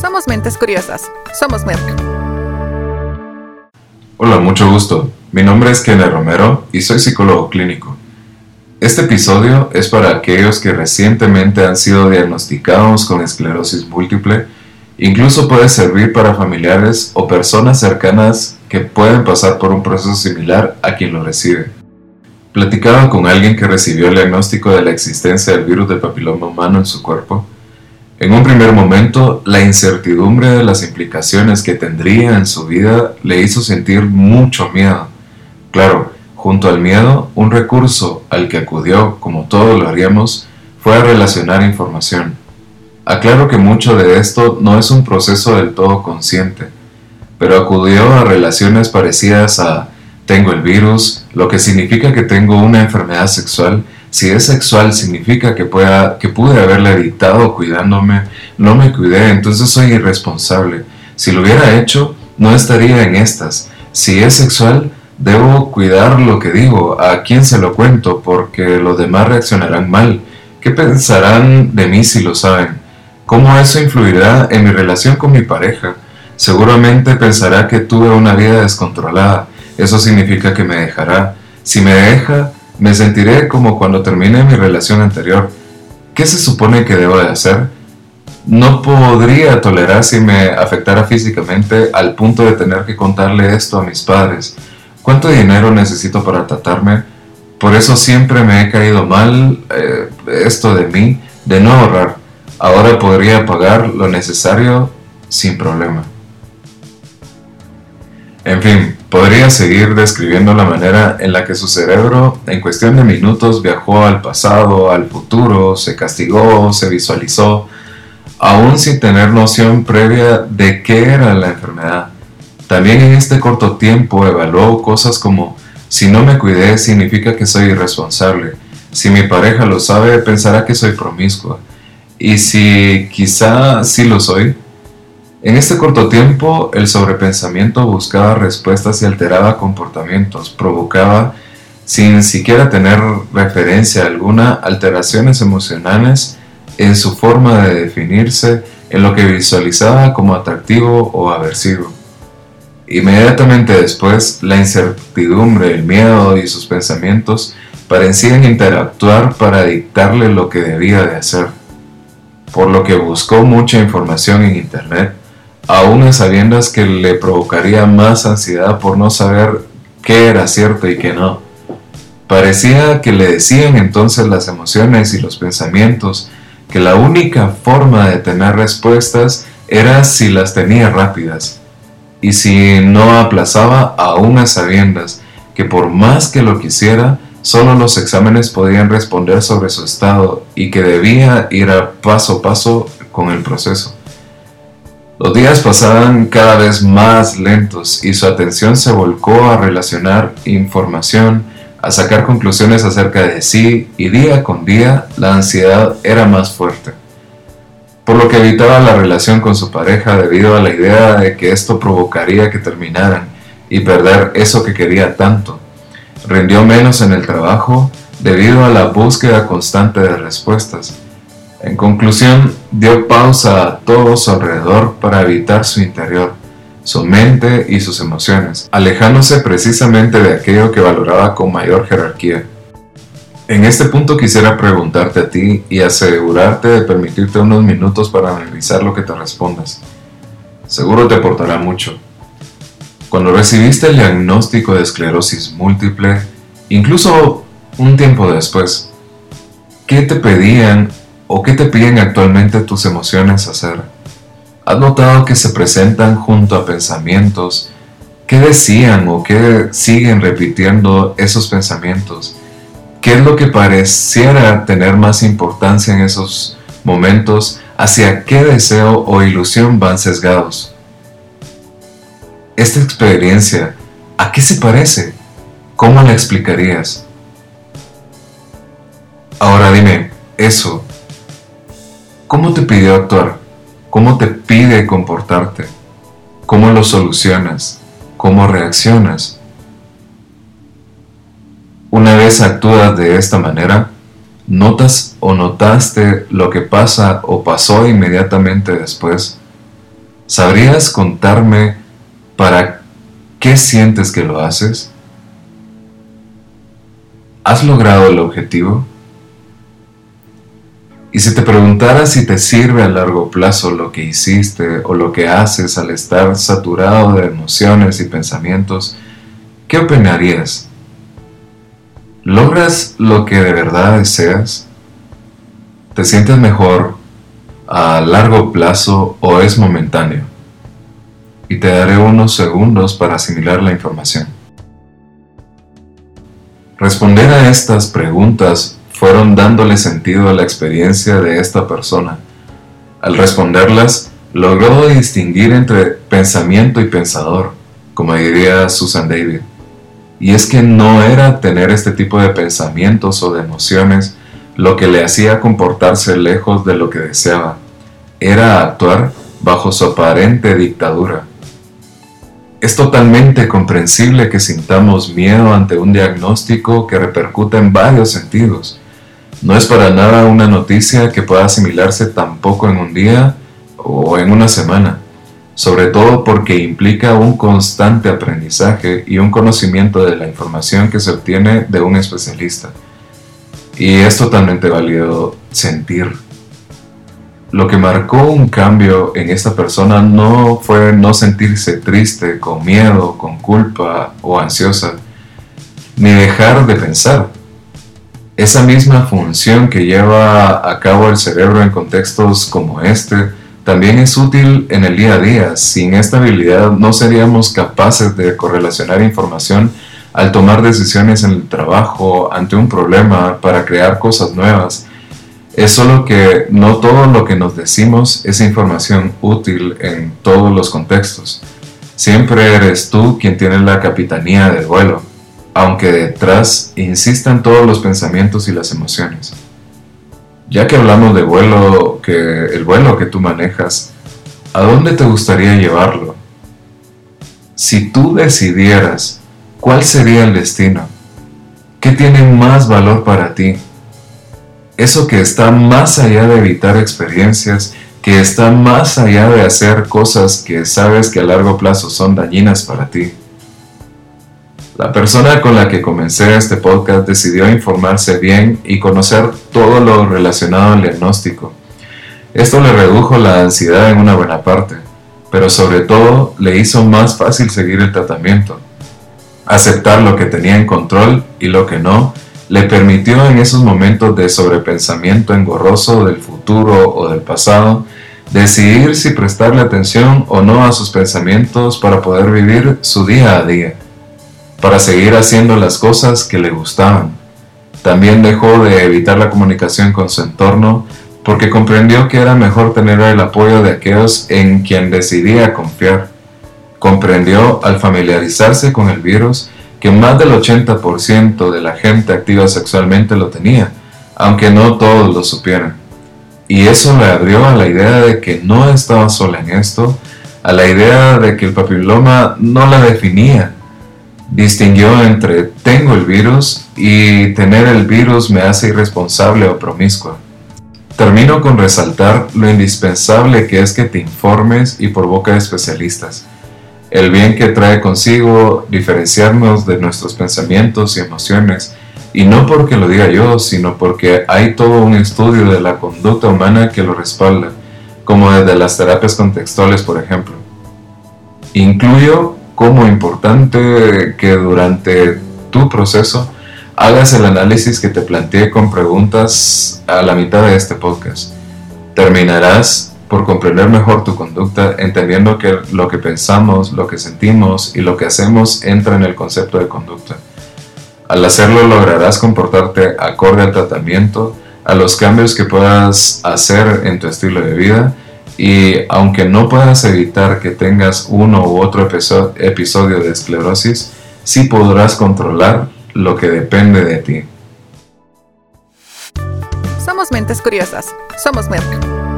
Somos mentes curiosas. Somos Merck. Hola, mucho gusto. Mi nombre es Kenneth Romero y soy psicólogo clínico. Este episodio es para aquellos que recientemente han sido diagnosticados con esclerosis múltiple. Incluso puede servir para familiares o personas cercanas que pueden pasar por un proceso similar a quien lo recibe. Platicaba con alguien que recibió el diagnóstico de la existencia del virus del papiloma humano en su cuerpo en un primer momento, la incertidumbre de las implicaciones que tendría en su vida le hizo sentir mucho miedo. Claro, junto al miedo, un recurso al que acudió, como todos lo haríamos, fue a relacionar información. Aclaro que mucho de esto no es un proceso del todo consciente, pero acudió a relaciones parecidas a tengo el virus, lo que significa que tengo una enfermedad sexual si es sexual significa que, pueda, que pude haberle evitado cuidándome, no me cuidé, entonces soy irresponsable. Si lo hubiera hecho, no estaría en estas. Si es sexual, debo cuidar lo que digo, a quién se lo cuento, porque los demás reaccionarán mal. ¿Qué pensarán de mí si lo saben? ¿Cómo eso influirá en mi relación con mi pareja? Seguramente pensará que tuve una vida descontrolada. Eso significa que me dejará. Si me deja, me sentiré como cuando terminé mi relación anterior. ¿Qué se supone que debo de hacer? No podría tolerar si me afectara físicamente al punto de tener que contarle esto a mis padres. ¿Cuánto dinero necesito para tratarme? Por eso siempre me he caído mal eh, esto de mí, de no ahorrar. Ahora podría pagar lo necesario sin problema. En fin, podría seguir describiendo la manera en la que su cerebro en cuestión de minutos viajó al pasado, al futuro, se castigó, se visualizó, aún sin tener noción previa de qué era la enfermedad. También en este corto tiempo evaluó cosas como si no me cuidé significa que soy irresponsable, si mi pareja lo sabe pensará que soy promiscua, y si quizá sí lo soy, en este corto tiempo, el sobrepensamiento buscaba respuestas y alteraba comportamientos, provocaba, sin siquiera tener referencia alguna, alteraciones emocionales en su forma de definirse, en lo que visualizaba como atractivo o aversivo. Inmediatamente después, la incertidumbre, el miedo y sus pensamientos parecían interactuar para dictarle lo que debía de hacer, por lo que buscó mucha información en Internet aún a sabiendas que le provocaría más ansiedad por no saber qué era cierto y qué no. Parecía que le decían entonces las emociones y los pensamientos que la única forma de tener respuestas era si las tenía rápidas, y si no aplazaba aún a sabiendas que por más que lo quisiera, solo los exámenes podían responder sobre su estado y que debía ir paso a paso con el proceso. Los días pasaban cada vez más lentos y su atención se volcó a relacionar información, a sacar conclusiones acerca de sí y día con día la ansiedad era más fuerte. Por lo que evitaba la relación con su pareja debido a la idea de que esto provocaría que terminaran y perder eso que quería tanto. Rindió menos en el trabajo debido a la búsqueda constante de respuestas en conclusión, dio pausa a todo su alrededor para evitar su interior, su mente y sus emociones, alejándose precisamente de aquello que valoraba con mayor jerarquía. En este punto quisiera preguntarte a ti y asegurarte de permitirte unos minutos para analizar lo que te respondas. Seguro te aportará mucho. Cuando recibiste el diagnóstico de esclerosis múltiple, incluso un tiempo después, ¿qué te pedían o qué te piden actualmente tus emociones hacer? ¿Has notado que se presentan junto a pensamientos? ¿Qué decían o qué siguen repitiendo esos pensamientos? ¿Qué es lo que pareciera tener más importancia en esos momentos? ¿Hacia qué deseo o ilusión van sesgados? Esta experiencia, ¿a qué se parece? ¿Cómo la explicarías? Ahora dime, eso, ¿Cómo te pidió actuar? ¿Cómo te pide comportarte? ¿Cómo lo solucionas? ¿Cómo reaccionas? Una vez actúas de esta manera, ¿notas o notaste lo que pasa o pasó inmediatamente después? ¿Sabrías contarme para qué sientes que lo haces? ¿Has logrado el objetivo? Y si te preguntara si te sirve a largo plazo lo que hiciste o lo que haces al estar saturado de emociones y pensamientos, ¿qué opinarías? ¿Logras lo que de verdad deseas? ¿Te sientes mejor a largo plazo o es momentáneo? Y te daré unos segundos para asimilar la información. Responder a estas preguntas fueron dándole sentido a la experiencia de esta persona. Al responderlas, logró distinguir entre pensamiento y pensador, como diría Susan David. Y es que no era tener este tipo de pensamientos o de emociones lo que le hacía comportarse lejos de lo que deseaba, era actuar bajo su aparente dictadura. Es totalmente comprensible que sintamos miedo ante un diagnóstico que repercuta en varios sentidos, no es para nada una noticia que pueda asimilarse tampoco en un día o en una semana, sobre todo porque implica un constante aprendizaje y un conocimiento de la información que se obtiene de un especialista. Y es totalmente válido sentir. Lo que marcó un cambio en esta persona no fue no sentirse triste, con miedo, con culpa o ansiosa, ni dejar de pensar esa misma función que lleva a cabo el cerebro en contextos como este también es útil en el día a día. Sin esta habilidad no seríamos capaces de correlacionar información al tomar decisiones en el trabajo ante un problema para crear cosas nuevas. Es solo que no todo lo que nos decimos es información útil en todos los contextos. Siempre eres tú quien tiene la capitanía del vuelo aunque detrás insistan todos los pensamientos y las emociones. Ya que hablamos de vuelo, que el vuelo que tú manejas, ¿a dónde te gustaría llevarlo? Si tú decidieras cuál sería el destino, ¿qué tiene más valor para ti? Eso que está más allá de evitar experiencias, que está más allá de hacer cosas que sabes que a largo plazo son dañinas para ti. La persona con la que comencé este podcast decidió informarse bien y conocer todo lo relacionado al diagnóstico. Esto le redujo la ansiedad en una buena parte, pero sobre todo le hizo más fácil seguir el tratamiento. Aceptar lo que tenía en control y lo que no le permitió en esos momentos de sobrepensamiento engorroso del futuro o del pasado decidir si prestarle atención o no a sus pensamientos para poder vivir su día a día para seguir haciendo las cosas que le gustaban. También dejó de evitar la comunicación con su entorno porque comprendió que era mejor tener el apoyo de aquellos en quien decidía confiar. Comprendió al familiarizarse con el virus que más del 80% de la gente activa sexualmente lo tenía, aunque no todos lo supieran. Y eso le abrió a la idea de que no estaba sola en esto, a la idea de que el papiloma no la definía, distinguió entre tengo el virus y tener el virus me hace irresponsable o promiscua. Termino con resaltar lo indispensable que es que te informes y por boca de especialistas. El bien que trae consigo diferenciarnos de nuestros pensamientos y emociones, y no porque lo diga yo, sino porque hay todo un estudio de la conducta humana que lo respalda, como desde las terapias contextuales, por ejemplo. Incluyo como importante que durante tu proceso hagas el análisis que te planteé con preguntas a la mitad de este podcast. Terminarás por comprender mejor tu conducta, entendiendo que lo que pensamos, lo que sentimos y lo que hacemos entra en el concepto de conducta. Al hacerlo lograrás comportarte acorde al tratamiento, a los cambios que puedas hacer en tu estilo de vida y aunque no puedas evitar que tengas uno u otro episodio de esclerosis, sí podrás controlar lo que depende de ti. Somos mentes curiosas. Somos Merck.